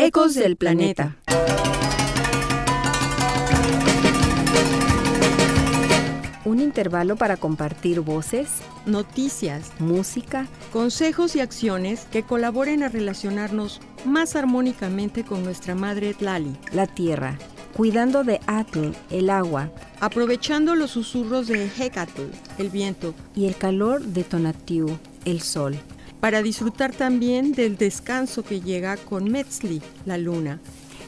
Ecos del Planeta. Un intervalo para compartir voces, noticias, música, consejos y acciones que colaboren a relacionarnos más armónicamente con nuestra madre Tlali, la tierra, cuidando de Atl, el agua, aprovechando los susurros de Hecatl, el viento, y el calor de Tonatiuh, el sol para disfrutar también del descanso que llega con Metzli, la luna.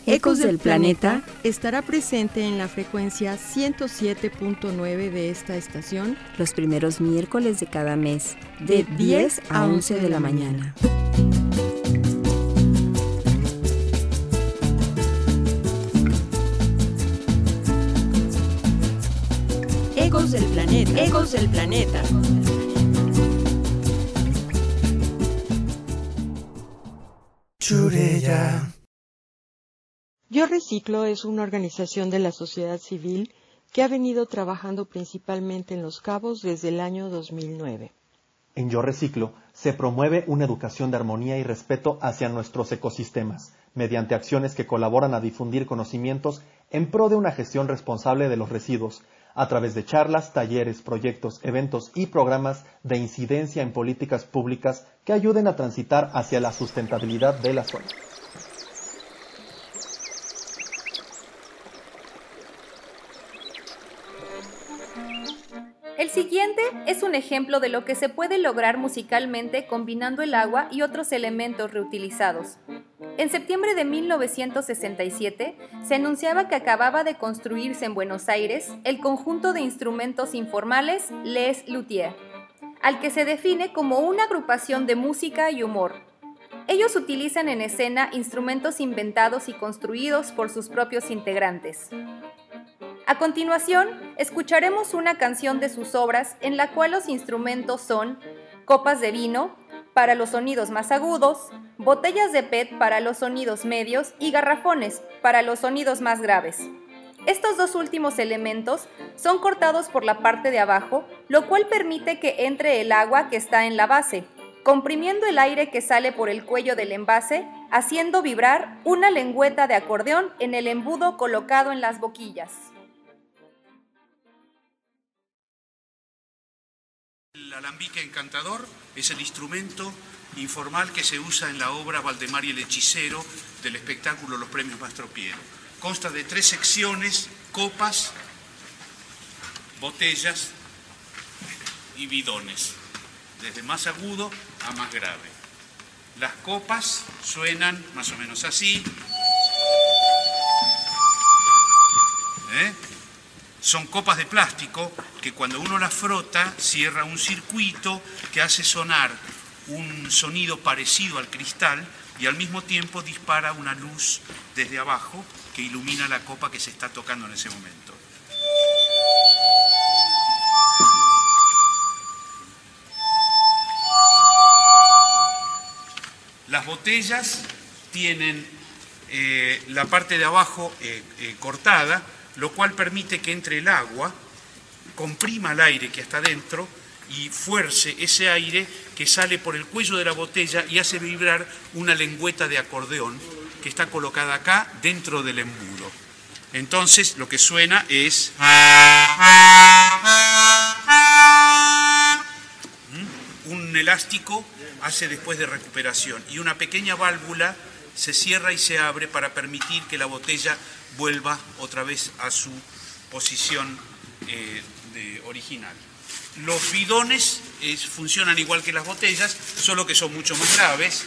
Ecos del Planeta estará presente en la frecuencia 107.9 de esta estación los primeros miércoles de cada mes, de 10 a 11 de la mañana. Ecos del Planeta. Ecos del Planeta. Yo Reciclo es una organización de la sociedad civil que ha venido trabajando principalmente en Los Cabos desde el año 2009. En Yo Reciclo se promueve una educación de armonía y respeto hacia nuestros ecosistemas, mediante acciones que colaboran a difundir conocimientos en pro de una gestión responsable de los residuos, a través de charlas, talleres, proyectos, eventos y programas de incidencia en políticas públicas que ayuden a transitar hacia la sustentabilidad de la zona. El siguiente es un ejemplo de lo que se puede lograr musicalmente combinando el agua y otros elementos reutilizados. En septiembre de 1967 se anunciaba que acababa de construirse en Buenos Aires el conjunto de instrumentos informales Les Luthiers, al que se define como una agrupación de música y humor. Ellos utilizan en escena instrumentos inventados y construidos por sus propios integrantes. A continuación, escucharemos una canción de sus obras en la cual los instrumentos son copas de vino para los sonidos más agudos, botellas de PET para los sonidos medios y garrafones para los sonidos más graves. Estos dos últimos elementos son cortados por la parte de abajo, lo cual permite que entre el agua que está en la base, comprimiendo el aire que sale por el cuello del envase, haciendo vibrar una lengüeta de acordeón en el embudo colocado en las boquillas. El alambique encantador es el instrumento informal que se usa en la obra Valdemar y el hechicero del espectáculo Los Premios Mastropiero. Consta de tres secciones, copas, botellas y bidones, desde más agudo a más grave. Las copas suenan más o menos así. ¿Eh? Son copas de plástico que cuando uno las frota cierra un circuito que hace sonar un sonido parecido al cristal y al mismo tiempo dispara una luz desde abajo que ilumina la copa que se está tocando en ese momento. Las botellas tienen eh, la parte de abajo eh, eh, cortada, lo cual permite que entre el agua, comprima el aire que está dentro y fuerce ese aire que sale por el cuello de la botella y hace vibrar una lengüeta de acordeón que está colocada acá dentro del embudo. Entonces lo que suena es... ¿Mm? Un elástico hace después de recuperación y una pequeña válvula se cierra y se abre para permitir que la botella vuelva otra vez a su posición eh, original. Los bidones funcionan igual que las botellas, solo que son mucho más graves.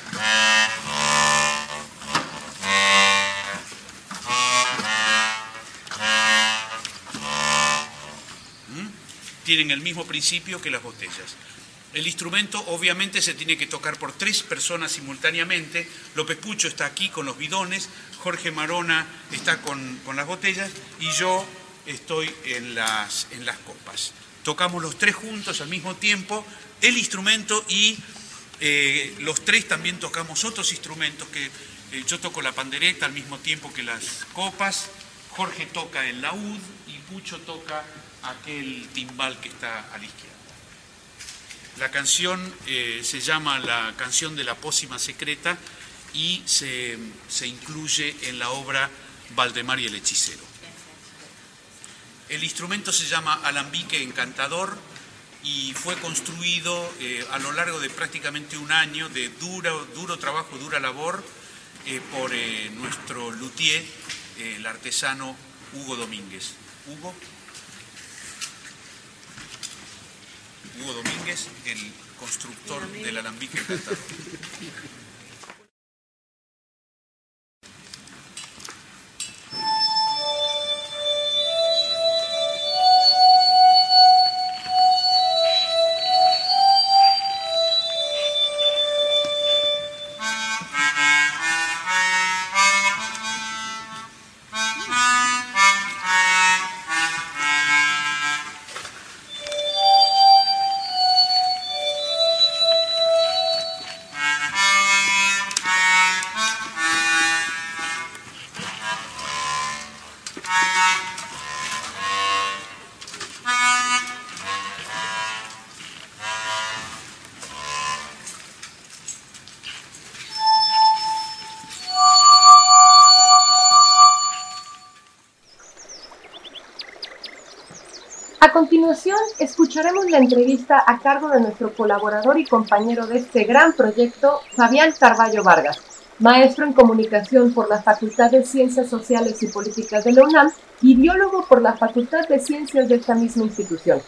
¿Mm? Tienen el mismo principio que las botellas. El instrumento obviamente se tiene que tocar por tres personas simultáneamente. López Pucho está aquí con los bidones, Jorge Marona está con, las botellas y yo estoy en las, en las copas. Tocamos los tres juntos al mismo tiempo el instrumento y eh, los tres también tocamos otros instrumentos que eh, yo toco la pandereta al mismo tiempo que las copas, Jorge toca el laúd y Pucho toca aquel timbal que está a la izquierda. La canción eh, se llama La canción de la pócima secreta y se, se incluye en la obra Valdemar y el hechicero. El instrumento se llama alambique encantador y fue construido eh, a lo largo de prácticamente un año de duro, duro trabajo, dura labor eh, por eh, nuestro luthier, el artesano Hugo Domínguez. Hugo. Hugo Domínguez, el constructor del alambique encantador. Continuación, escucharemos la entrevista a cargo de nuestro colaborador y compañero de este gran proyecto, Fabián Carballo Vargas, maestro en comunicación por la Facultad de Ciencias Sociales y Políticas de la UNAM y biólogo por la Facultad de Ciencias de esta misma institución.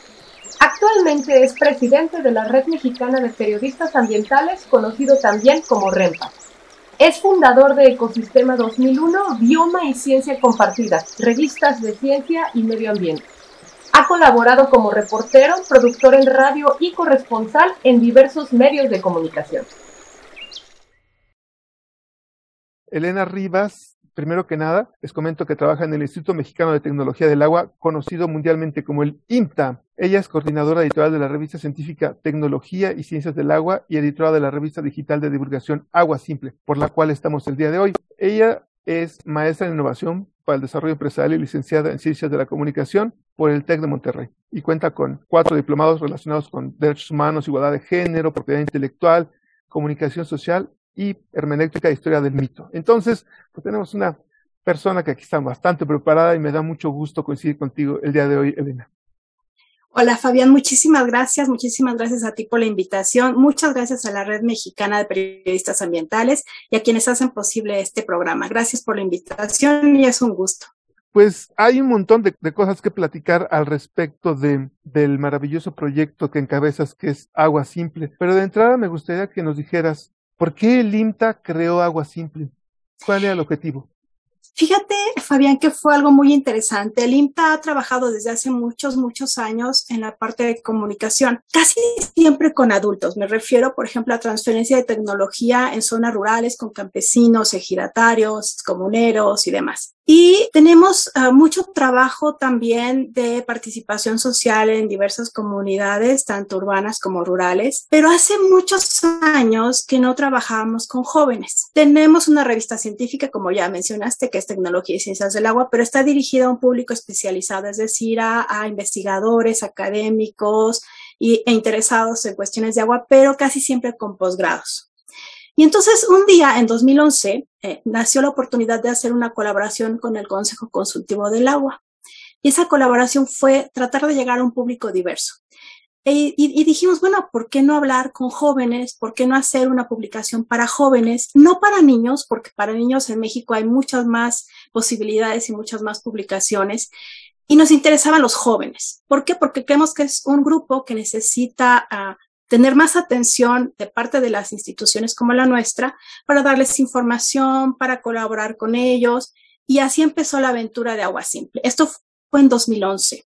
Actualmente es presidente de la Red Mexicana de Periodistas Ambientales, conocido también como REMPA. Es fundador de Ecosistema 2001, Bioma y Ciencia Compartida, revistas de ciencia y medio ambiente. Ha colaborado como reportero, productor en radio y corresponsal en diversos medios de comunicación. Elena Rivas, primero que nada, les comento que trabaja en el Instituto Mexicano de Tecnología del Agua, conocido mundialmente como el INTA. Ella es coordinadora editorial de la revista científica Tecnología y Ciencias del Agua y editora de la revista digital de divulgación Agua Simple, por la cual estamos el día de hoy. Ella es maestra en innovación para el desarrollo empresarial y licenciada en Ciencias de la Comunicación por el TEC de Monterrey y cuenta con cuatro diplomados relacionados con derechos humanos, igualdad de género, propiedad intelectual, comunicación social y hermenéutica e historia del mito. Entonces, pues tenemos una persona que aquí está bastante preparada y me da mucho gusto coincidir contigo el día de hoy, Elena. Hola Fabián, muchísimas gracias, muchísimas gracias a ti por la invitación, muchas gracias a la Red Mexicana de Periodistas Ambientales y a quienes hacen posible este programa. Gracias por la invitación y es un gusto. Pues hay un montón de, cosas que platicar al respecto de, del maravilloso proyecto que encabezas que es Agua Simple, pero de entrada me gustaría que nos dijeras, ¿por qué el IMTA creó Agua Simple? ¿Cuál era el objetivo? Fíjate, Fabián, que fue algo muy interesante. El IMTA ha trabajado desde hace muchos, muchos años en la parte de comunicación, casi siempre con adultos. Me refiero, por ejemplo, a transferencia de tecnología en zonas rurales con campesinos, ejidatarios, comuneros y demás. Y tenemos uh, mucho trabajo también de participación social en diversas comunidades, tanto urbanas como rurales, pero hace muchos años que no trabajamos con jóvenes. Tenemos una revista científica, como ya mencionaste, que es Tecnología y Ciencias del Agua, pero está dirigida a un público especializado, es decir, a, a investigadores, académicos y, e interesados en cuestiones de agua, pero casi siempre con posgrados. Y entonces un día, en 2011, eh, nació la oportunidad de hacer una colaboración con el Consejo Consultivo del Agua. Y esa colaboración fue tratar de llegar a un público diverso. E, y, dijimos, bueno, ¿por qué no hablar con jóvenes? ¿Por qué no hacer una publicación para jóvenes? No para niños, porque para niños en México hay muchas más posibilidades y muchas más publicaciones. Y nos interesaban los jóvenes. ¿Por qué? Porque creemos que es un grupo que necesita uh, tener más atención de parte de las instituciones como la nuestra para darles información, para colaborar con ellos. Y así empezó la aventura de Agua Simple. Esto fue en 2011.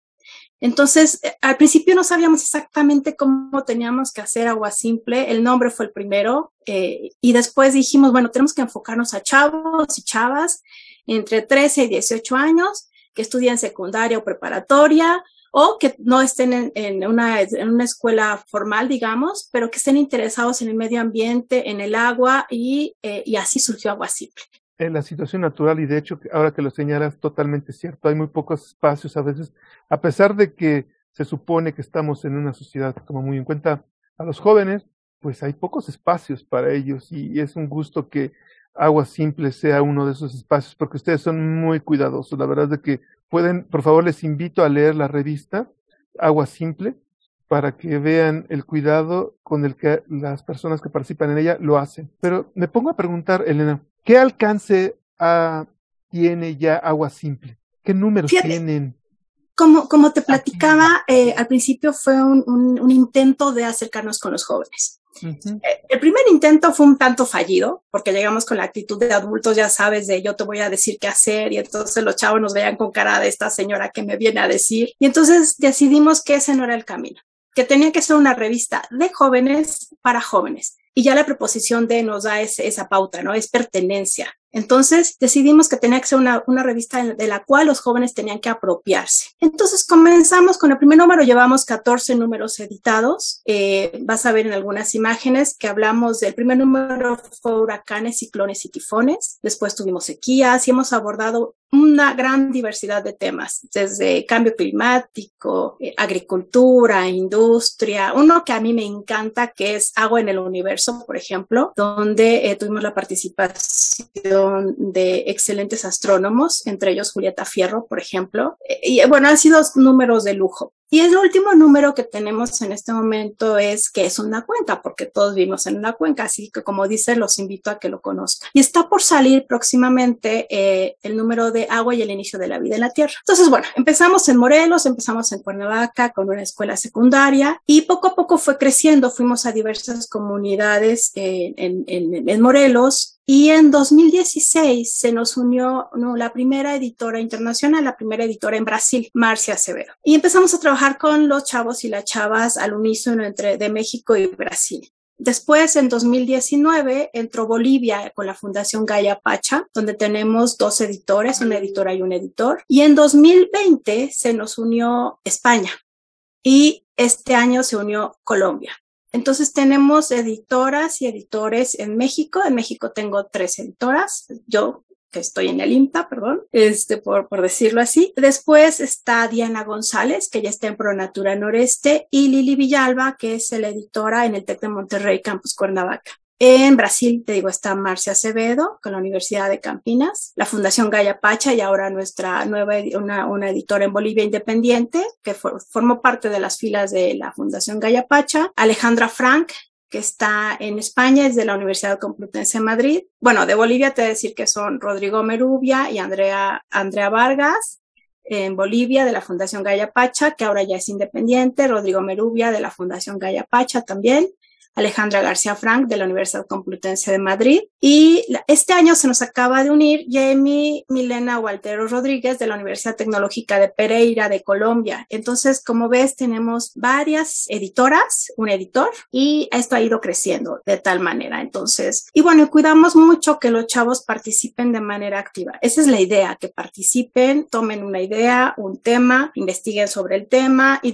Entonces, eh, al principio no sabíamos exactamente cómo teníamos que hacer Agua Simple. El nombre fue el primero. Eh, y después dijimos, bueno, tenemos que enfocarnos a chavos y chavas entre 13 y 18 años que estudian secundaria o preparatoria o que no estén en, una, en una escuela formal, digamos, pero que estén interesados en el medio ambiente, en el agua y, eh, y así surgió Agua Simple. En la situación natural y de hecho, ahora que lo señalas, totalmente cierto. Hay muy pocos espacios a veces, a pesar de que se supone que estamos en una sociedad que toma muy en cuenta a los jóvenes, pues hay pocos espacios para ellos y es un gusto que Agua Simple sea uno de esos espacios, porque ustedes son muy cuidadosos. La verdad es que pueden, por favor, les invito a leer la revista Agua Simple para que vean el cuidado con el que las personas que participan en ella lo hacen. Pero me pongo a preguntar, Elena, ¿qué alcance tiene ya Agua Simple? ¿Qué números tienen? Como, como te platicaba, eh, al principio fue un, un, intento de acercarnos con los jóvenes. Eh, el primer intento fue un tanto fallido, porque llegamos con la actitud de adultos, ya sabes, de yo te voy a decir qué hacer, y entonces los chavos nos veían con cara de esta señora que me viene a decir. Y entonces decidimos que ese no era el camino, que tenía que ser una revista de jóvenes para jóvenes. Y ya la preposición de nos da esa pauta, ¿no? Es pertenencia. Entonces decidimos que tenía que ser una, una, revista de la cual los jóvenes tenían que apropiarse. Entonces comenzamos con el primer número, llevamos 14 números editados. Eh, vas a ver en algunas imágenes que hablamos del primer número fue huracanes, ciclones y tifones. Después tuvimos sequías y hemos abordado una gran diversidad de temas, desde cambio climático, eh, agricultura, industria, uno que a mí me encanta, que es agua en el universo, por ejemplo, donde eh, tuvimos la participación de excelentes astrónomos, entre ellos Julieta Fierro, por ejemplo. Eh, y bueno, han sido números de lujo. Y el último número que tenemos en este momento es que es una cuenca, porque todos vivimos en una cuenca, así que como dice, los invito a que lo conozcan. Y está por salir próximamente eh, el número de agua y el inicio de la vida en la Tierra. Entonces, bueno, empezamos en Morelos, empezamos en Cuernavaca con una escuela secundaria y poco a poco fue creciendo, fuimos a diversas comunidades en, en, en Morelos y en 2016 se nos unió la primera editora internacional, la primera editora en Brasil, Marcia Acevedo. Y empezamos a trabajar con los chavos y las chavas al unísono entre de México y Brasil. Después, en 2019, entró Bolivia con la Fundación Gaia Pacha, donde tenemos dos editores, una editora y un editor. Y en 2020 se nos unió España y este año se unió Colombia. Entonces tenemos editoras y editores en México. En México tengo tres editoras. Yo que estoy en el IMTA, perdón, este, por, por decirlo así. Después está Diana González, que ya está en Pronatura Noreste, y Lili Villalba, que es la editora en el TEC de Monterrey, Campus Cuernavaca. En Brasil, te digo, está Marcia Acevedo con la Universidad de Campinas, la Fundación Gaya Pacha y ahora nuestra nueva, una, una editora en Bolivia independiente que formó parte de las filas de la Fundación Gaya Pacha, Alejandra Frank, que está en España, es de la Universidad Complutense de Madrid. Bueno, de Bolivia te decir que son Rodrigo Merubia y Andrea, Andrea Vargas. En Bolivia, de la Fundación Gaya Pacha, que ahora ya es independiente. Rodrigo Merubia, de la Fundación Gaya Pacha también. Alejandra García Frank de la Universidad Complutense de Madrid. Y este año se nos acaba de unir Jamie Milena Waltero Rodríguez de la Universidad Tecnológica de Pereira de Colombia. Entonces, como ves, tenemos varias editoras, un editor, y esto ha ido creciendo de tal manera. Entonces, y bueno, cuidamos mucho que los chavos participen de manera activa. Esa es la idea, que participen, tomen una idea, un tema, investiguen sobre el tema y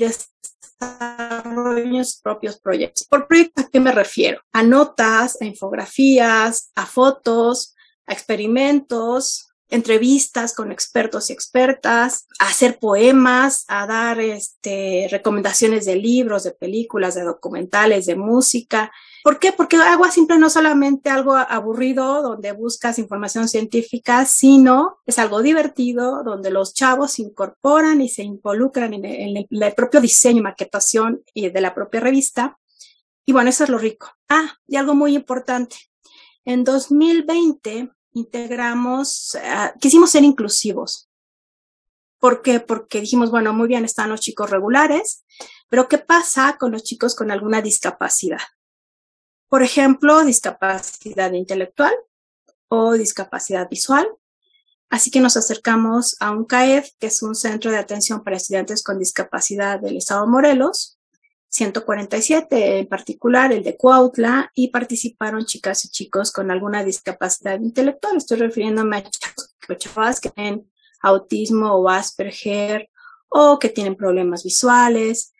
desarrollen propios proyectos. ¿Por proyectos a qué me refiero? A notas, a infografías, a fotos, a experimentos, entrevistas con expertos y expertas, a hacer poemas, a dar este, recomendaciones de libros, de películas, de documentales, de música. ¿Por qué? Porque agua simple no solamente algo aburrido donde buscas información científica, sino es algo divertido donde los chavos se incorporan y se involucran en el, propio diseño y maquetación de la propia revista. Y bueno, eso es lo rico. Ah, y algo muy importante. En 2020 integramos, uh, quisimos ser inclusivos. ¿Por qué? Porque dijimos, bueno, muy bien, están los chicos regulares, pero ¿qué pasa con los chicos con alguna discapacidad? Por ejemplo, discapacidad intelectual o discapacidad visual. Así que nos acercamos a un CAEF, que es un centro de atención para estudiantes con discapacidad del Estado de Morelos, 147 en particular, el de Cuautla, y participaron chicas y chicos con alguna discapacidad intelectual. Estoy refiriéndome a chavas que tienen autismo o Asperger o que tienen problemas visuales,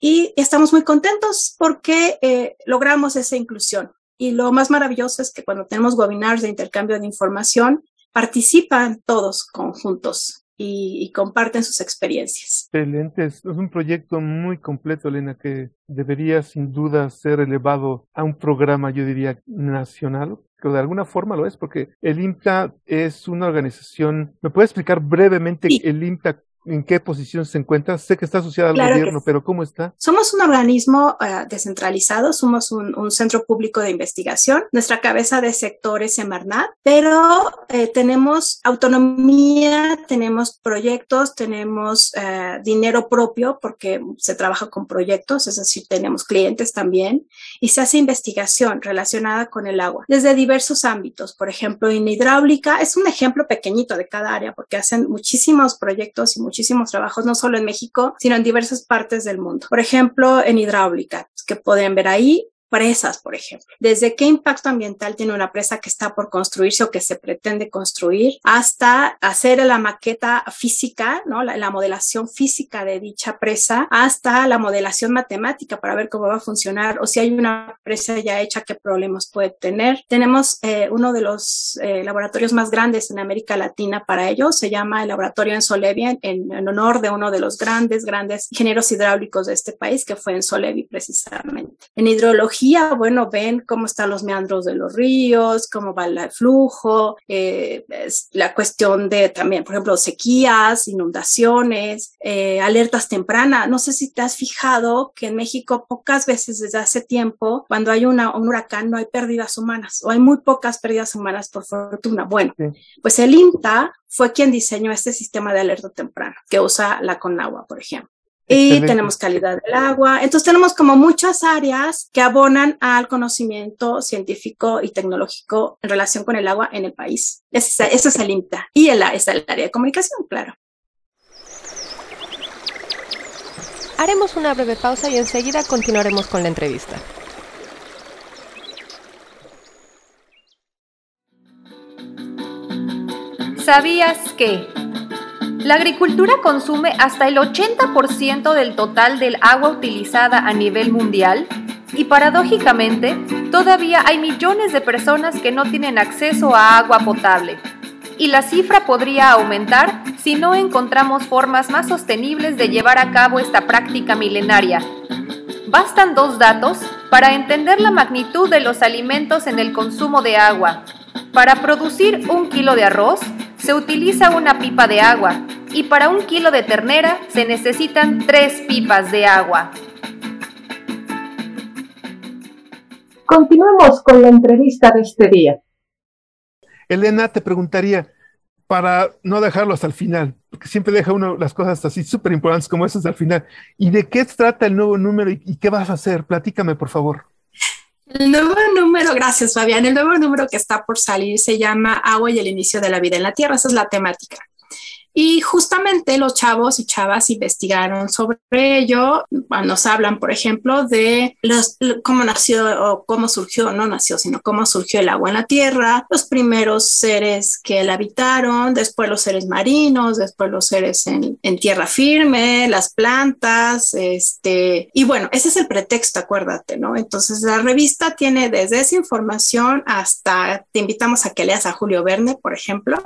y estamos muy contentos porque eh, logramos esa inclusión. Y lo más maravilloso es que cuando tenemos webinars de intercambio de información, participan todos conjuntos y, comparten sus experiencias. Excelente, es un proyecto muy completo, Elena, que debería sin duda ser elevado a un programa, yo diría, nacional, que de alguna forma lo es, porque el IMTA es una organización. ¿Me puede explicar brevemente el IMTA en qué posición se encuentra? Sé que está asociada al gobierno, pero ¿cómo está? Somos un organismo uh, descentralizado, somos un, un, centro público de investigación. Nuestra cabeza de sector es Semarnat, pero eh, tenemos autonomía, tenemos proyectos, tenemos uh, dinero propio porque se trabaja con proyectos, es decir, tenemos clientes también y se hace investigación relacionada con el agua desde diversos ámbitos. Por ejemplo, en hidráulica es un ejemplo pequeñito de cada área porque hacen muchísimos proyectos y muchísimos trabajos, no solo en México, sino en diversas partes del mundo. Por ejemplo, en hidráulica, que pueden ver ahí, presas, por ejemplo. Desde qué impacto ambiental tiene una presa que está por construirse o que se pretende construir, hasta hacer la maqueta física, ¿no? La, la, modelación física de dicha presa, hasta la modelación matemática para ver cómo va a funcionar o si hay una presa ya hecha, qué problemas puede tener. Tenemos eh, uno de los eh, laboratorios más grandes en América Latina para ello, se llama el Laboratorio en Solevi, en, en, honor de uno de los grandes, grandes ingenieros hidráulicos de este país, que fue en Solevi precisamente. En hidrología, bueno, ven cómo están los meandros de los ríos, cómo va el flujo, eh, la cuestión de también, por ejemplo, sequías, inundaciones, eh, alertas tempranas. No sé si te has fijado que en México pocas veces desde hace tiempo, cuando hay una, un huracán, no hay pérdidas humanas o hay muy pocas pérdidas humanas por fortuna. Bueno, pues el INTA fue quien diseñó este sistema de alerta temprana que usa la Conagua, por ejemplo y tenemos calidad del agua. Entonces tenemos como muchas áreas que abonan al conocimiento científico y tecnológico en relación con el agua en el país. Ese, es el INTA. Y el, es el área de comunicación, claro. Haremos una breve pausa y enseguida continuaremos con la entrevista. ¿Sabías que la agricultura consume hasta el 80% del total del agua utilizada a nivel mundial y paradójicamente todavía hay millones de personas que no tienen acceso a agua potable. Y la cifra podría aumentar si no encontramos formas más sostenibles de llevar a cabo esta práctica milenaria. Bastan dos datos para entender la magnitud de los alimentos en el consumo de agua. Para producir un kilo de arroz, se utiliza una pipa de agua y para un kilo de ternera se necesitan tres pipas de agua. Continuemos con la entrevista de este día. Elena, te preguntaría, para no dejarlo hasta el final, porque siempre deja uno las cosas así súper importantes como esas al final, ¿y de qué trata el nuevo número y, y qué vas a hacer? Platícame, por favor. El nuevo número, gracias Fabián, el nuevo número que está por salir se llama Agua y el inicio de la vida en la Tierra, esa es la temática. Y justamente los chavos y chavas investigaron sobre ello. Nos hablan, por ejemplo, de los, cómo nació o cómo surgió, no nació, sino cómo surgió el agua en la tierra, los primeros seres que la habitaron, después los seres marinos, después los seres en, en tierra firme, las plantas, este, y bueno, ese es el pretexto, acuérdate, ¿no? Entonces la revista tiene desde esa información hasta, te invitamos a que leas a Julio Verne, por ejemplo,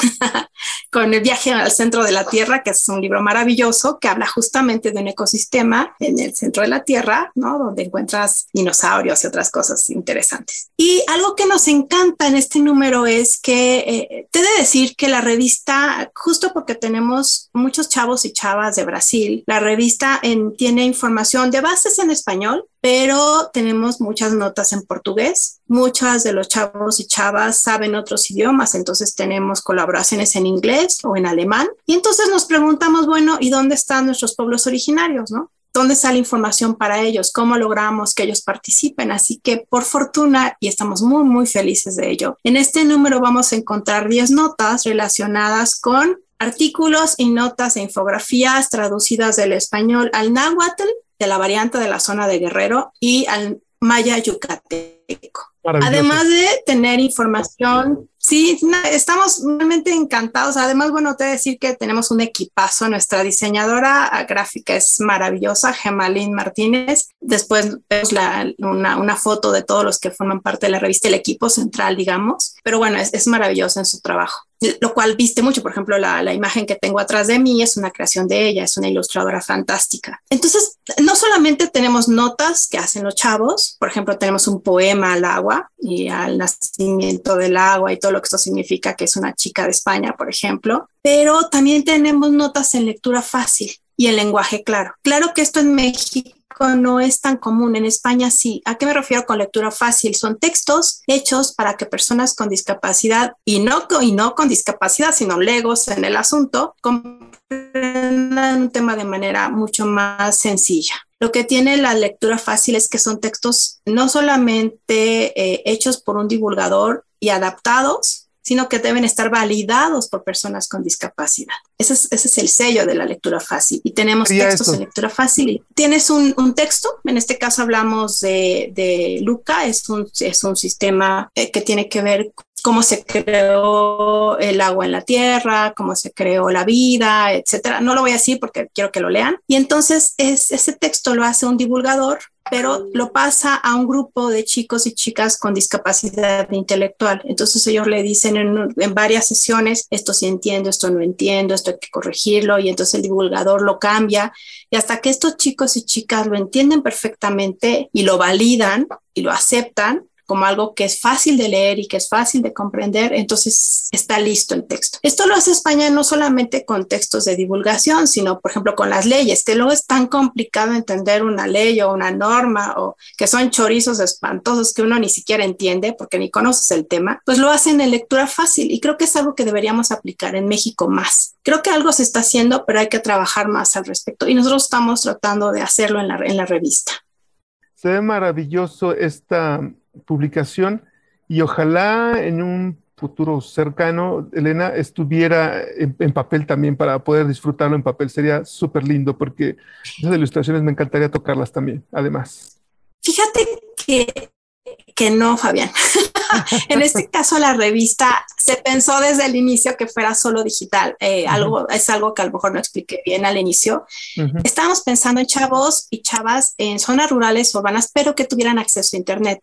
con el viaje al centro de la Tierra, que es un libro maravilloso que habla justamente de un ecosistema en el centro de la Tierra, ¿no? Donde encuentras dinosaurios y otras cosas interesantes. Y algo que nos encanta en este número es que eh, te de decir que la revista, justo porque tenemos muchos chavos y chavas de Brasil, la revista en, tiene información de bases en español, pero tenemos muchas notas en portugués. Muchas de los chavos y chavas saben otros idiomas, entonces tenemos colaboraciones en inglés o en alemán. Y entonces nos preguntamos, bueno, ¿y dónde están nuestros pueblos originarios, no? ¿Dónde está la información para ellos? ¿Cómo logramos que ellos participen? Así que por fortuna, y estamos muy, muy felices de ello, en este número vamos a encontrar 10 notas relacionadas con artículos y notas e infografías traducidas del español al náhuatl de la variante de la zona de Guerrero y al maya yucateco. Además de tener información, sí, estamos realmente encantados. Además, bueno, te decir que tenemos un equipazo. Nuestra diseñadora gráfica es maravillosa, Gemalín Martínez. Después vemos una, una, foto de todos los que forman parte de la revista, el equipo central, digamos. Pero bueno, es, es maravilloso en su trabajo. Lo cual viste mucho. Por ejemplo, la, la, imagen que tengo atrás de mí es una creación de ella, es una ilustradora fantástica. Entonces, no solamente tenemos notas que hacen los chavos, por ejemplo, tenemos un poema al agua y al nacimiento del agua y todo lo que esto significa, que es una chica de España, por ejemplo, pero también tenemos notas en lectura fácil y en lenguaje claro. Claro que esto en México no es tan común, en España sí. ¿A qué me refiero con lectura fácil? Son textos hechos para que personas con discapacidad y no, y no con discapacidad, sino legos en el asunto, comprendan un tema de manera mucho más sencilla. Lo que tiene la lectura fácil es que son textos no solamente eh, hechos por un divulgador y adaptados, sino que deben estar validados por personas con discapacidad. Ese es, ese es el sello de la lectura fácil. Y tenemos textos en lectura fácil. Tienes un, un, texto, en este caso hablamos de, de Luca, es un, es un sistema eh, que tiene que ver cómo se creó el agua en la tierra, cómo se creó la vida, etcétera. No lo voy a decir porque quiero que lo lean. Y entonces es, ese texto lo hace un divulgador, pero lo pasa a un grupo de chicos y chicas con discapacidad intelectual. Entonces ellos le dicen en, varias sesiones, esto sí entiendo, esto no entiendo, esto hay que corregirlo, y entonces el divulgador lo cambia. Y hasta que estos chicos y chicas lo entienden perfectamente y lo validan y lo aceptan, como algo que es fácil de leer y que es fácil de comprender, entonces está listo el texto. Esto lo hace España no solamente con textos de divulgación, sino, por ejemplo, con las leyes, que luego es tan complicado entender una ley o una norma o que son chorizos espantosos que uno ni siquiera entiende porque ni conoces el tema, pues lo hacen en lectura fácil y creo que es algo que deberíamos aplicar en México más. Creo que algo se está haciendo, pero hay que trabajar más al respecto y nosotros estamos tratando de hacerlo en la, en la revista. Se ve maravilloso esta publicación y ojalá en un futuro cercano, Elena, estuviera en, en papel también para poder disfrutarlo en papel. Sería súper lindo porque esas ilustraciones me encantaría tocarlas también, además. Fíjate que, que no, Fabián. en este caso, la revista se pensó desde el inicio que fuera solo digital. Eh, uh -huh. algo, es algo que a lo mejor no expliqué bien al inicio. Uh -huh. Estábamos pensando en chavos y chavas en zonas rurales urbanas, pero que tuvieran acceso a Internet.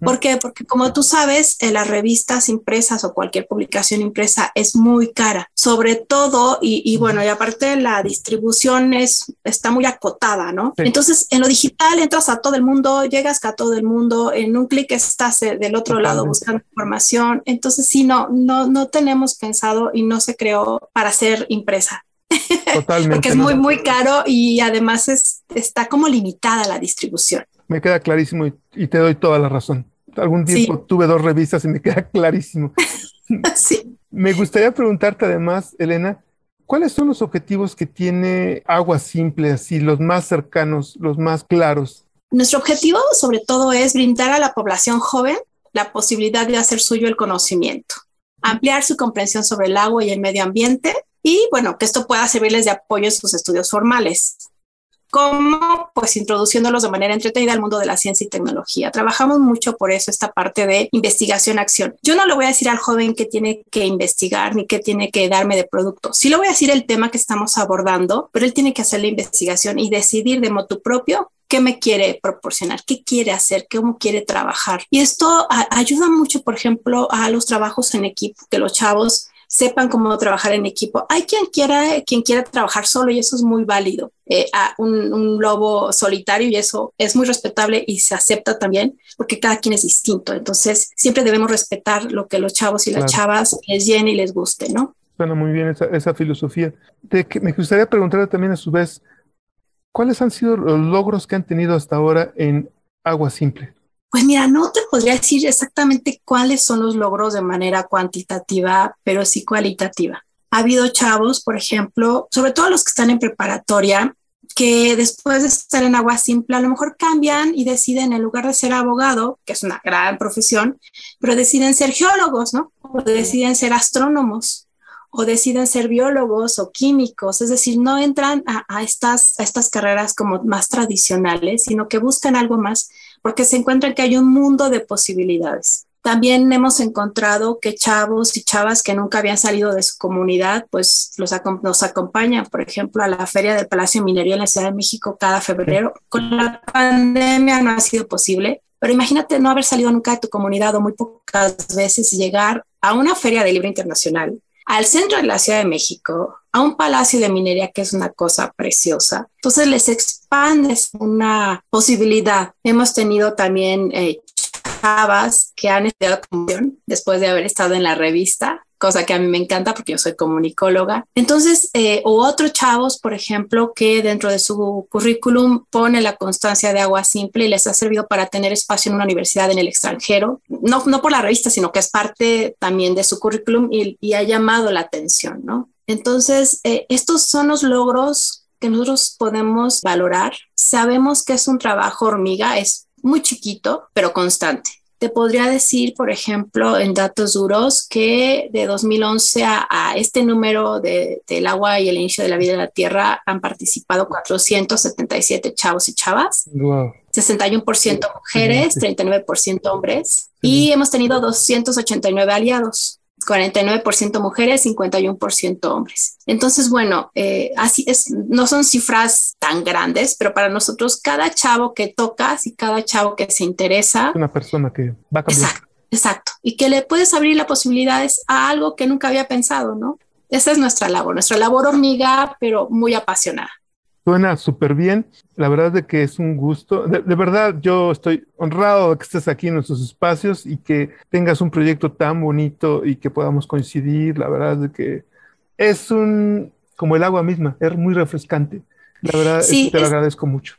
¿Por qué? Porque como tú sabes, eh, las revistas impresas o cualquier publicación impresa es muy cara, sobre todo, y, y bueno, y aparte la distribución es, está muy acotada, ¿no? Sí. Entonces, en lo digital entras a todo el mundo, llegas a todo el mundo, en un clic estás eh, del otro Totalmente. lado buscando información. Entonces, sí, no, no, no tenemos pensado y no se creó para ser impresa. Totalmente. Porque es muy, muy caro y además es, está como limitada la distribución me queda clarísimo y, y, te doy toda la razón. Algún tiempo sí. tuve dos revistas y me queda clarísimo. sí. Me gustaría preguntarte además, Elena, ¿cuáles son los objetivos que tiene Agua Simple, así los más cercanos, los más claros? Nuestro objetivo sobre todo es brindar a la población joven la posibilidad de hacer suyo el conocimiento, ampliar su comprensión sobre el agua y el medio ambiente y bueno, que esto pueda servirles de apoyo en sus estudios formales. ¿Cómo? Pues introduciéndolos de manera entretenida al mundo de la ciencia y tecnología. Trabajamos mucho por eso, esta parte de investigación-acción. Yo no le voy a decir al joven que tiene que investigar ni que tiene que darme de producto. Sí le voy a decir el tema que estamos abordando, pero él tiene que hacer la investigación y decidir de modo propio qué me quiere proporcionar, qué quiere hacer, cómo quiere trabajar. Y esto ayuda mucho, por ejemplo, a los trabajos en equipo, que los chavos sepan cómo trabajar en equipo. Hay quien quiera, quien quiera trabajar solo y eso es muy válido. Eh, a un, un, lobo solitario y eso es muy respetable y se acepta también porque cada quien es distinto. Entonces, siempre debemos respetar lo que los chavos y claro. las chavas les llene y les guste, ¿no? Suena muy bien esa, esa filosofía. De que me gustaría preguntarle también a su vez, ¿cuáles han sido los logros que han tenido hasta ahora en Agua Simple? Pues mira, no te podría decir exactamente cuáles son los logros de manera cuantitativa, pero sí cualitativa. Ha habido chavos, por ejemplo, sobre todo los que están en preparatoria, que después de estar en agua simple a lo mejor cambian y deciden en lugar de ser abogado, que es una gran profesión, pero deciden ser geólogos, ¿no? O deciden ser astrónomos o deciden ser biólogos o químicos, es decir, no entran a, a, estas, a estas carreras como más tradicionales, sino que buscan algo más porque se encuentran que hay un mundo de posibilidades. También hemos encontrado que chavos y chavas que nunca habían salido de su comunidad, pues los, nos acompañan, por ejemplo, a la Feria del Palacio Minería en la Ciudad de México cada febrero. Con la pandemia no ha sido posible, pero imagínate no haber salido nunca de tu comunidad o muy pocas veces y llegar a una feria de libro internacional al centro de la Ciudad de México, a un palacio de minería que es una cosa preciosa. Entonces les expandes una posibilidad. Hemos tenido también eh, chavas que han estudiado comunicación después de haber estado en la revista cosa que a mí me encanta porque yo soy comunicóloga. Entonces, eh, o otros chavos, por ejemplo, que dentro de su currículum pone la constancia de agua simple y les ha servido para tener espacio en una universidad en el extranjero, no, no por la revista, sino que es parte también de su currículum y, y ha llamado la atención, ¿no? Entonces, eh, estos son los logros que nosotros podemos valorar. Sabemos que es un trabajo hormiga, es muy chiquito, pero constante. Te podría decir, por ejemplo, en datos duros, que de 2011 a, este número de, del agua y el inicio de la vida de la Tierra han participado 477 chavos y chavas. 61% mujeres, 39% hombres. Y hemos tenido 289 aliados. 49% mujeres, 51% hombres. Entonces, bueno, eh, así es, no son cifras tan grandes, pero para nosotros cada chavo que tocas y cada chavo que se interesa. Una persona que va a cambiar. Exacto, exacto. Y que le puedes abrir las posibilidades a algo que nunca había pensado, ¿no? Esa es nuestra labor, nuestra labor hormiga, pero muy apasionada. Suena súper bien. La verdad de que es un gusto. De, verdad, yo estoy honrado de que estés aquí en nuestros espacios y que tengas un proyecto tan bonito y que podamos coincidir. La verdad de que es un, como el agua misma, es muy refrescante. La verdad, te lo agradezco mucho.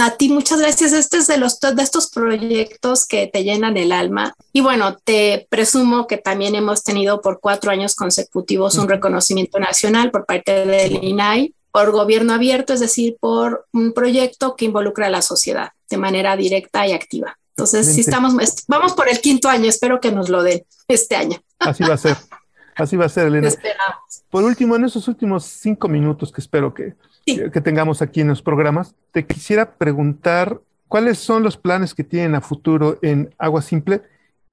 A ti muchas gracias. Este es de los de estos proyectos que te llenan el alma. Y bueno, te presumo que también hemos tenido por cuatro años consecutivos un reconocimiento nacional por parte del INAI por gobierno abierto, es decir, por un proyecto que involucra a la sociedad de manera directa y activa. Entonces, si estamos, vamos por el quinto año, espero que nos lo den este año. Así va a ser, así va a ser, Elena. Esperamos. Por último, en esos últimos cinco minutos que espero que, que tengamos aquí en los programas, te quisiera preguntar cuáles son los planes que tienen a futuro en Agua Simple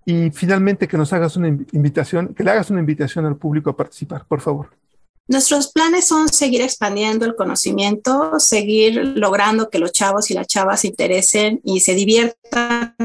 y finalmente que nos hagas una invitación, que le hagas una invitación al público a participar, por favor. Nuestros planes son seguir expandiendo el conocimiento, seguir logrando que los chavos y las chavas se interesen y se diviertan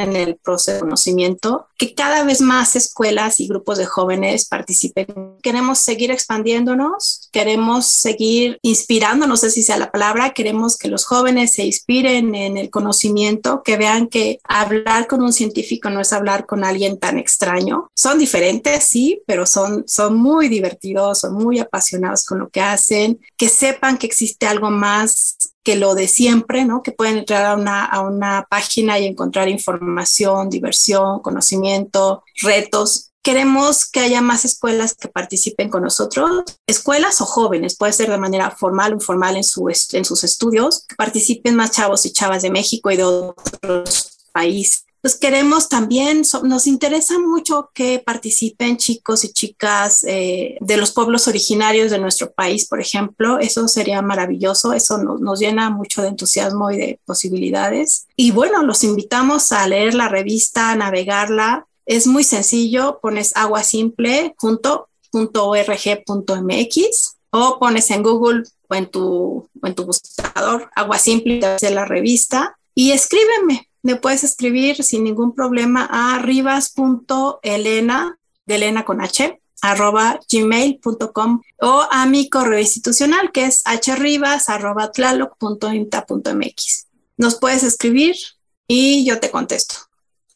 en el proceso de conocimiento, que cada vez más escuelas y grupos de jóvenes participen. Queremos seguir expandiéndonos, queremos seguir inspirando, no sé si sea la palabra, queremos que los jóvenes se inspiren en el conocimiento, que vean que hablar con un científico no es hablar con alguien tan extraño. Son diferentes, sí, pero son, son muy divertidos, son muy apasionados con lo que hacen, que sepan que existe algo más que lo de siempre, ¿no? Que pueden entrar a una, a una página y encontrar información, diversión, conocimiento, retos. Queremos que haya más escuelas que participen con nosotros, escuelas o jóvenes, puede ser de manera formal o informal en, su, en sus estudios, que participen más chavos y chavas de México y de otros países pues queremos también, nos interesa mucho que participen chicos y chicas eh, de los pueblos originarios de nuestro país, por ejemplo. Eso sería maravilloso, eso nos, llena mucho de entusiasmo y de posibilidades. Y bueno, los invitamos a leer la revista, a navegarla. Es muy sencillo, pones agua simple junto .org.mx o pones en Google o en tu, tu buscador agua simple de la revista y escríbeme me puedes escribir sin ningún problema a rivas.elena, de Elena con H, arroba gmail.com o a mi correo institucional que es hrivas arroba Nos puedes escribir y yo te contesto.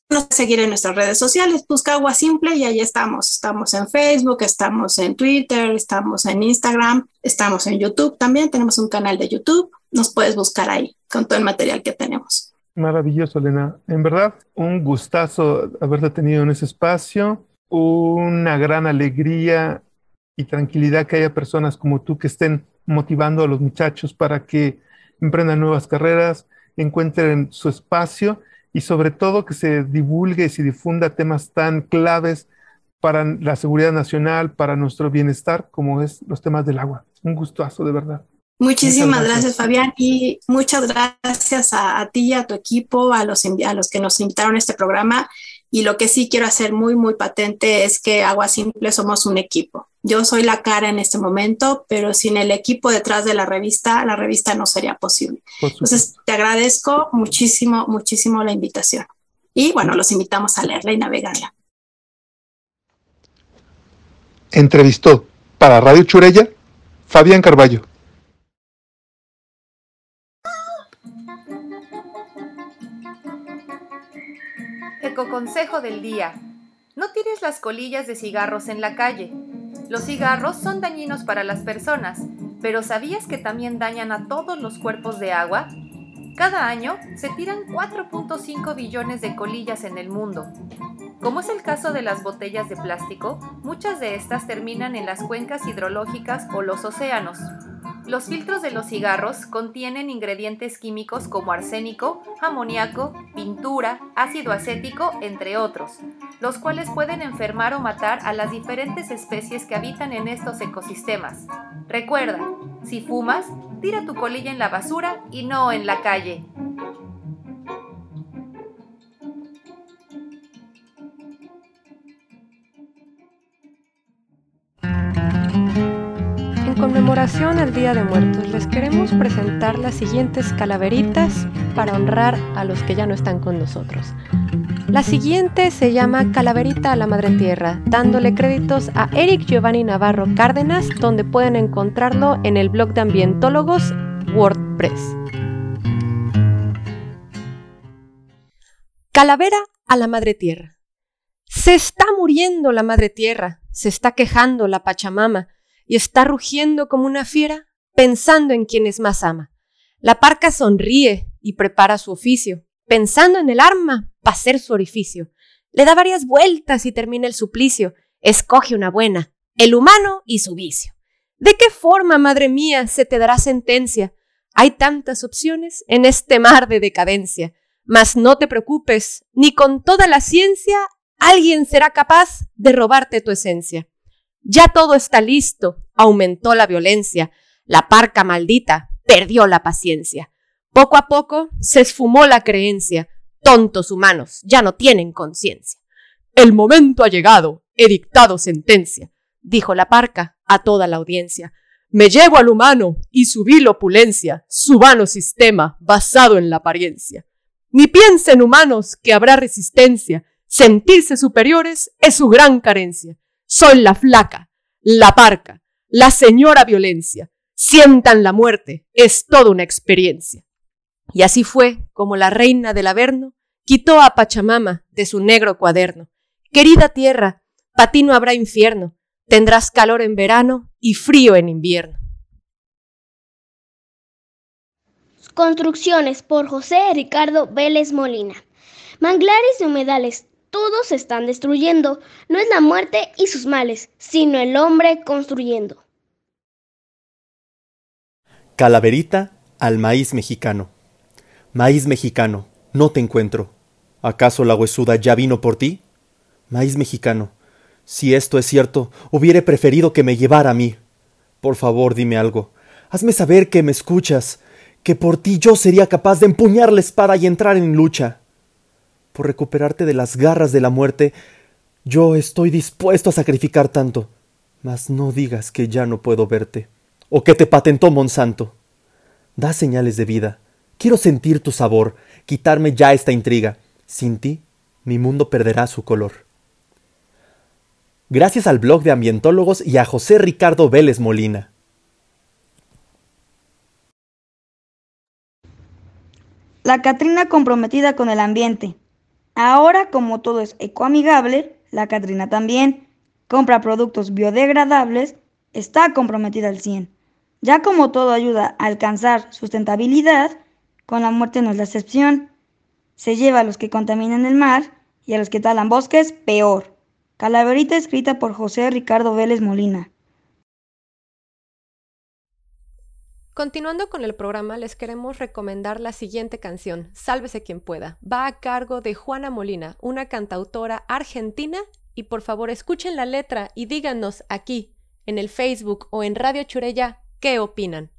Nos seguir en nuestras redes sociales, busca agua simple y ahí estamos. Estamos en Facebook, estamos en Twitter, estamos en Instagram, estamos en YouTube también. Tenemos un canal de YouTube. Nos puedes buscar ahí con todo el material que tenemos. Maravilloso, Elena. En verdad, un gustazo haberte tenido en ese espacio, una gran alegría y tranquilidad que haya personas como tú que estén motivando a los muchachos para que emprendan nuevas carreras, encuentren su espacio y sobre todo que se divulgue y se difunda temas tan claves para la seguridad nacional, para nuestro bienestar, como es los temas del agua. Un gustazo, de verdad. Muchísimas gracias. Fabián, y muchas gracias a, ti y a tu equipo, a los, a los que nos invitaron a este programa. Y lo que sí quiero hacer muy, muy patente es que Agua Simple somos un equipo. Yo soy la cara en este momento, pero sin el equipo detrás de la revista, la revista no sería posible. Entonces, te agradezco muchísimo, muchísimo la invitación. Y bueno, los invitamos a leerla y navegarla. Entrevistó para Radio Churella Fabián Carballo. Ecoconsejo del día. No tires las colillas de cigarros en la calle. Los cigarros son dañinos para las personas, pero ¿sabías que también dañan a todos los cuerpos de agua? Cada año se tiran 4.5 billones de colillas en el mundo. Como es el caso de las botellas de plástico, muchas de estas terminan en las cuencas hidrológicas o los océanos. Los filtros de los cigarros contienen ingredientes químicos como arsénico, amoníaco, pintura, ácido acético, entre otros, los cuales pueden enfermar o matar a las diferentes especies que habitan en estos ecosistemas. Recuerda, si fumas, tira tu colilla en la basura y no en la calle. Conmemoración al Día de Muertos, les queremos presentar las siguientes calaveritas para honrar a los que ya no están con nosotros. La siguiente se llama Calaverita a la Madre Tierra, dándole créditos a Eric Giovanni Navarro Cárdenas, donde pueden encontrarlo en el blog de ambientólogos WordPress. Calavera a la Madre Tierra. Se está muriendo la Madre Tierra, se está quejando la Pachamama y está rugiendo como una fiera pensando en quienes más ama. La parca sonríe y prepara su oficio, pensando en el arma para hacer su orificio. Le da varias vueltas y termina el suplicio. Escoge una buena, el humano y su vicio. ¿De qué forma, madre mía, se te dará sentencia? Hay tantas opciones en este mar de decadencia. Mas no te preocupes, ni con toda la ciencia alguien será capaz de robarte tu esencia. Ya todo está listo, aumentó la violencia, la parca maldita perdió la paciencia. Poco a poco se esfumó la creencia, tontos humanos ya no tienen conciencia. El momento ha llegado, he dictado sentencia, dijo la parca a toda la audiencia. Me llevo al humano y su vil opulencia, su vano sistema basado en la apariencia. Ni piensen humanos que habrá resistencia, sentirse superiores es su gran carencia. Soy la flaca, la parca, la señora violencia. Sientan la muerte, es toda una experiencia. Y así fue como la reina del Averno quitó a Pachamama de su negro cuaderno. Querida tierra, pa' ti no habrá infierno, tendrás calor en verano y frío en invierno. Construcciones por José Ricardo Vélez Molina. Manglares y humedales, todos se están destruyendo. No es la muerte y sus males, sino el hombre construyendo. Calaverita al maíz mexicano. Maíz mexicano, no te encuentro. ¿Acaso la huesuda ya vino por ti? Maíz mexicano, si esto es cierto, hubiere preferido que me llevara a mí. Por favor, dime algo. Hazme saber que me escuchas, que por ti yo sería capaz de empuñar la espada y entrar en lucha. Por recuperarte de las garras de la muerte, yo estoy dispuesto a sacrificar tanto. Mas no digas que ya no puedo verte, o que te patentó Monsanto. Da señales de vida. Quiero sentir tu sabor, quitarme ya esta intriga. Sin ti, mi mundo perderá su color. Gracias al blog de ambientólogos y a José Ricardo Vélez Molina. La Catrina comprometida con el ambiente. Ahora, como todo es ecoamigable, la Catrina también compra productos biodegradables, está comprometida al 100. Ya como todo ayuda a alcanzar sustentabilidad, con la muerte no es la excepción. Se lleva a los que contaminan el mar y a los que talan bosques, peor. Calaverita escrita por José Ricardo Vélez Molina. Continuando con el programa, les queremos recomendar la siguiente canción, Sálvese quien pueda. Va a cargo de Juana Molina, una cantautora argentina, y por favor escuchen la letra y díganos aquí, en el Facebook o en Radio Churella, qué opinan.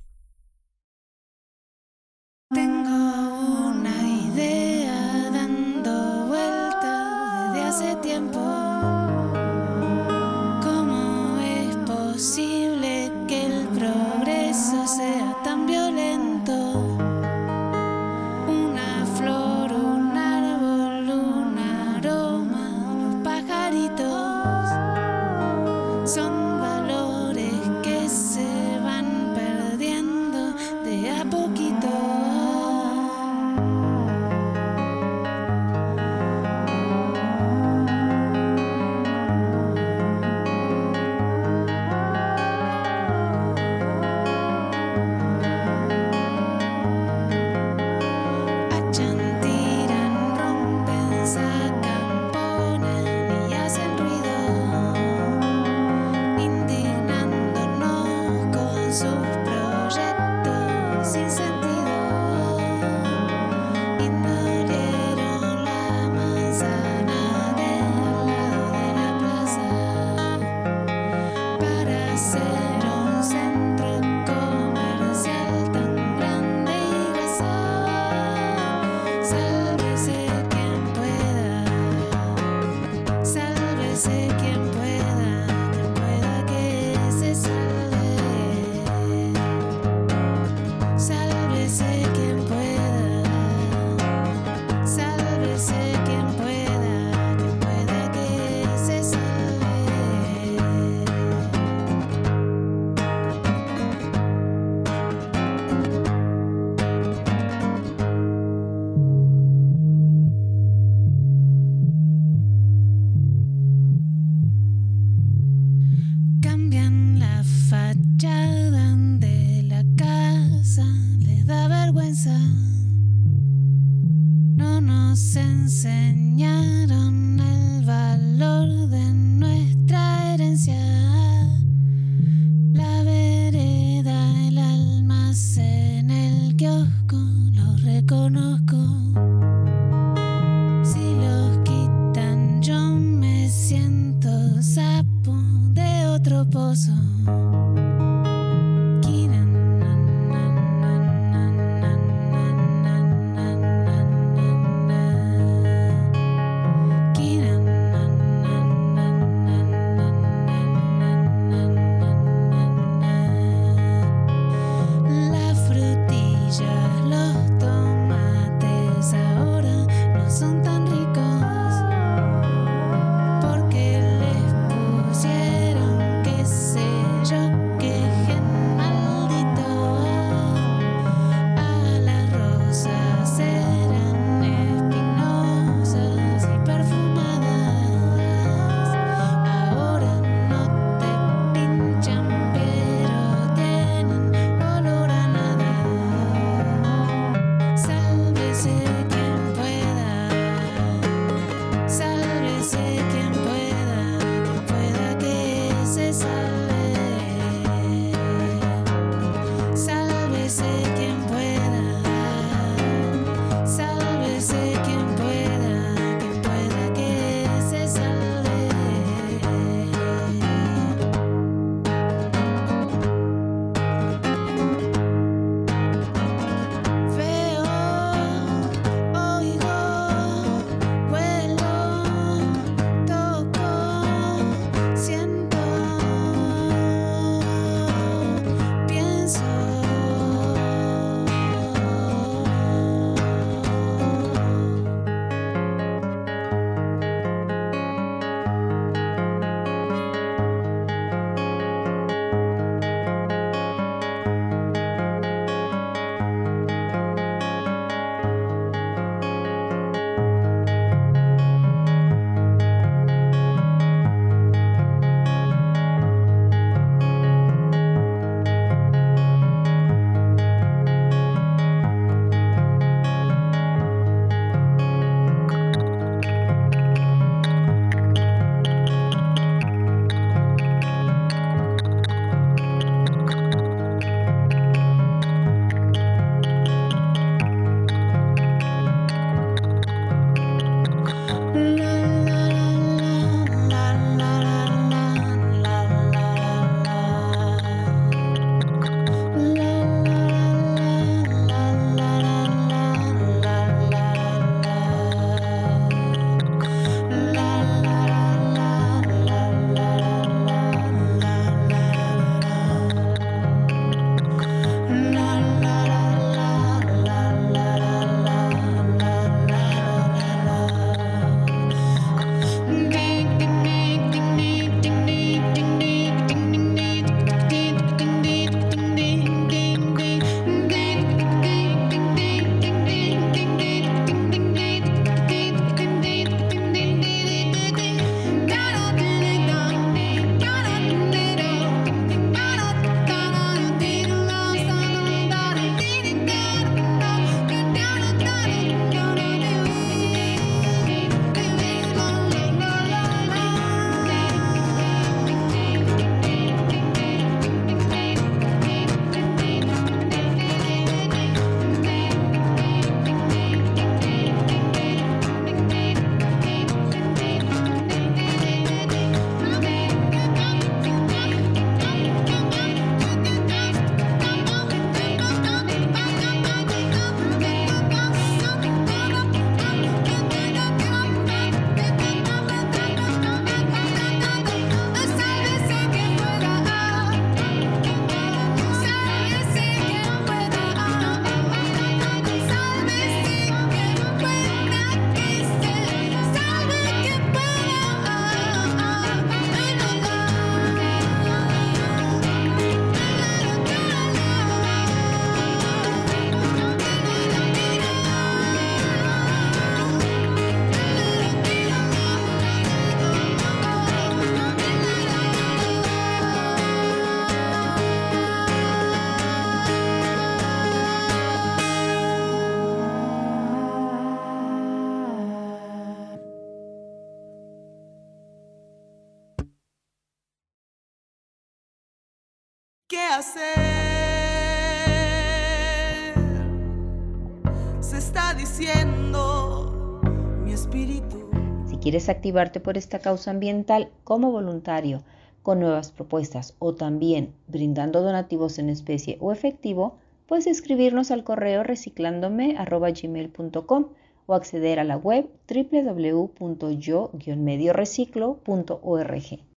Quieres activarte por esta causa ambiental como voluntario, con nuevas propuestas o también brindando donativos en especie o efectivo, puedes escribirnos al correo reciclándome.gmail.com o acceder a la web www.yo-medioreciclo.org.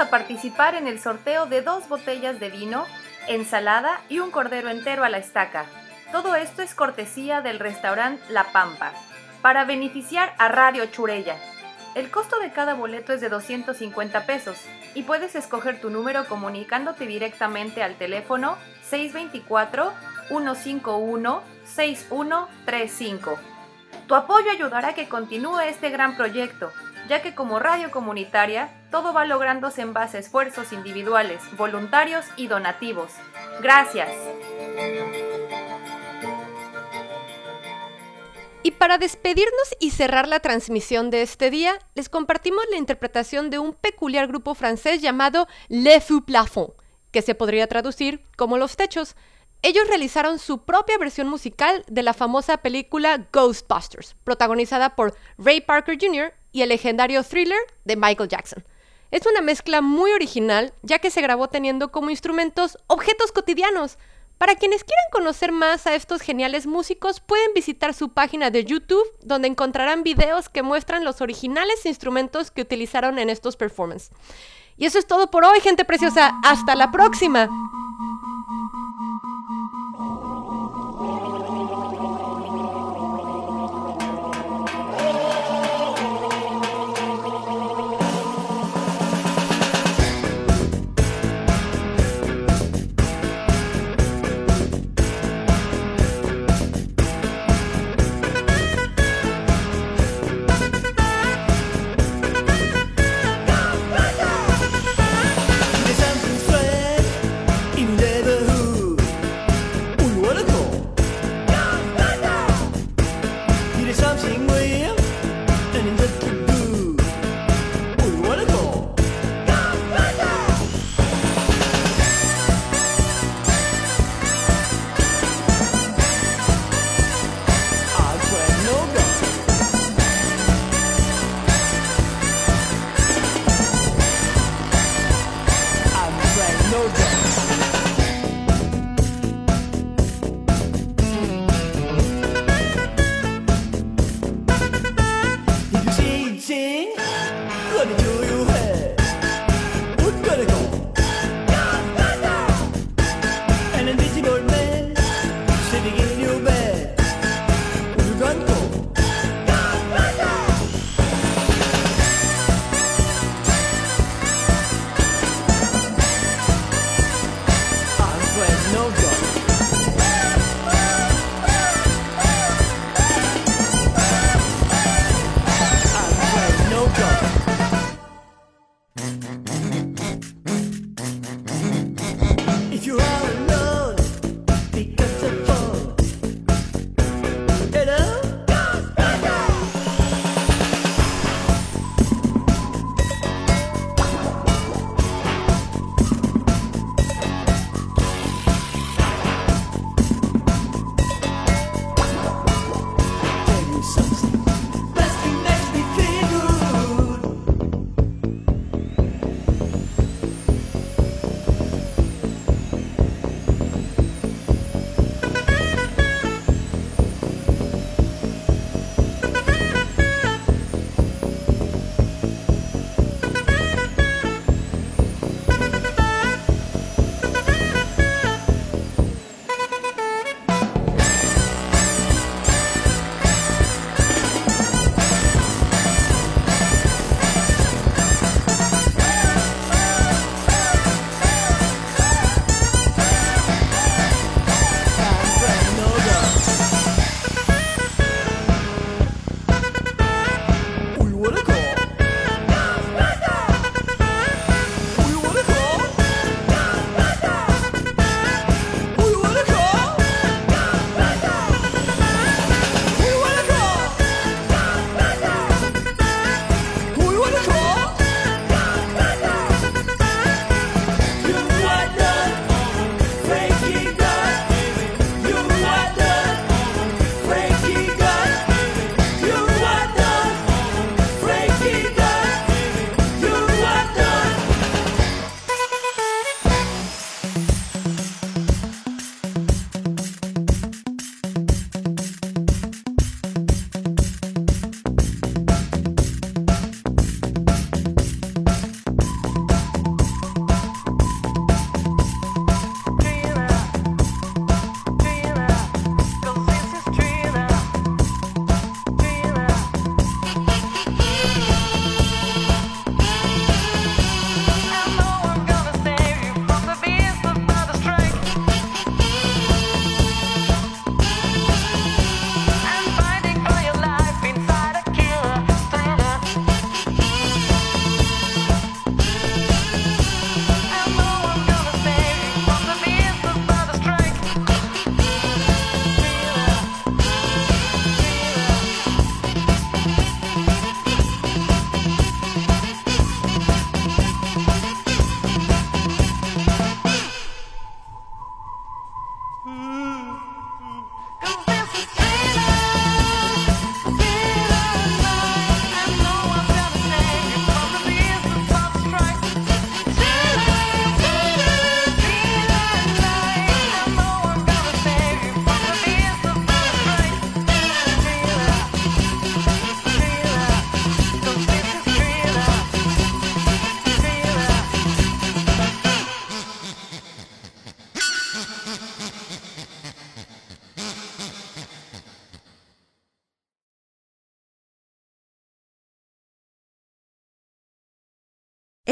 a participar en el sorteo de dos botellas de vino, ensalada y un cordero entero a la estaca. Todo esto es cortesía del restaurante La Pampa, para beneficiar a Radio Churella. El costo de cada boleto es de 250 pesos y puedes escoger tu número comunicándote directamente al teléfono 624-151-6135. Tu apoyo ayudará a que continúe este gran proyecto, ya que como radio comunitaria, todo va lográndose en base a esfuerzos individuales, voluntarios y donativos. Gracias. Y para despedirnos y cerrar la transmisión de este día, les compartimos la interpretación de un peculiar grupo francés llamado Le Fou Plafond, que se podría traducir como Los Techos. Ellos realizaron su propia versión musical de la famosa película Ghostbusters, protagonizada por Ray Parker Jr. y el legendario thriller de Michael Jackson. Es una mezcla muy original, ya que se grabó teniendo como instrumentos objetos cotidianos. Para quienes quieran conocer más a estos geniales músicos, pueden visitar su página de YouTube, donde encontrarán videos que muestran los originales instrumentos que utilizaron en estos performances. Y eso es todo por hoy, gente preciosa. Hasta la próxima.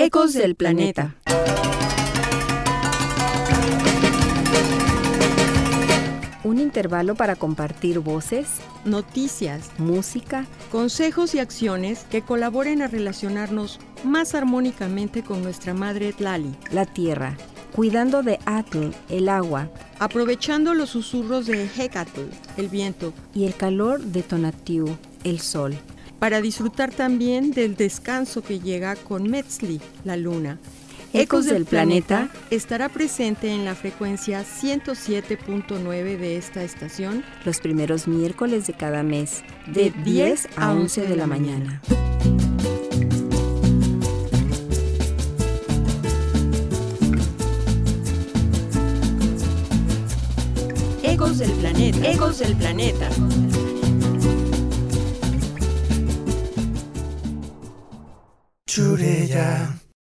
Ecos del planeta. Un intervalo para compartir voces, noticias, música, consejos y acciones que colaboren a relacionarnos más armónicamente con nuestra madre Tlali, la tierra, cuidando de Atl, el agua, aprovechando los susurros de Hecatl, el viento, y el calor de Tonatiuh, el sol, para disfrutar también del descanso que llega con Metzli, la luna, Ecos del Planeta estará presente en la frecuencia 107.9 de esta estación los primeros miércoles de cada mes, de 10 a 11 de la mañana. Ecos del Planeta. Ecos del Planeta. sureya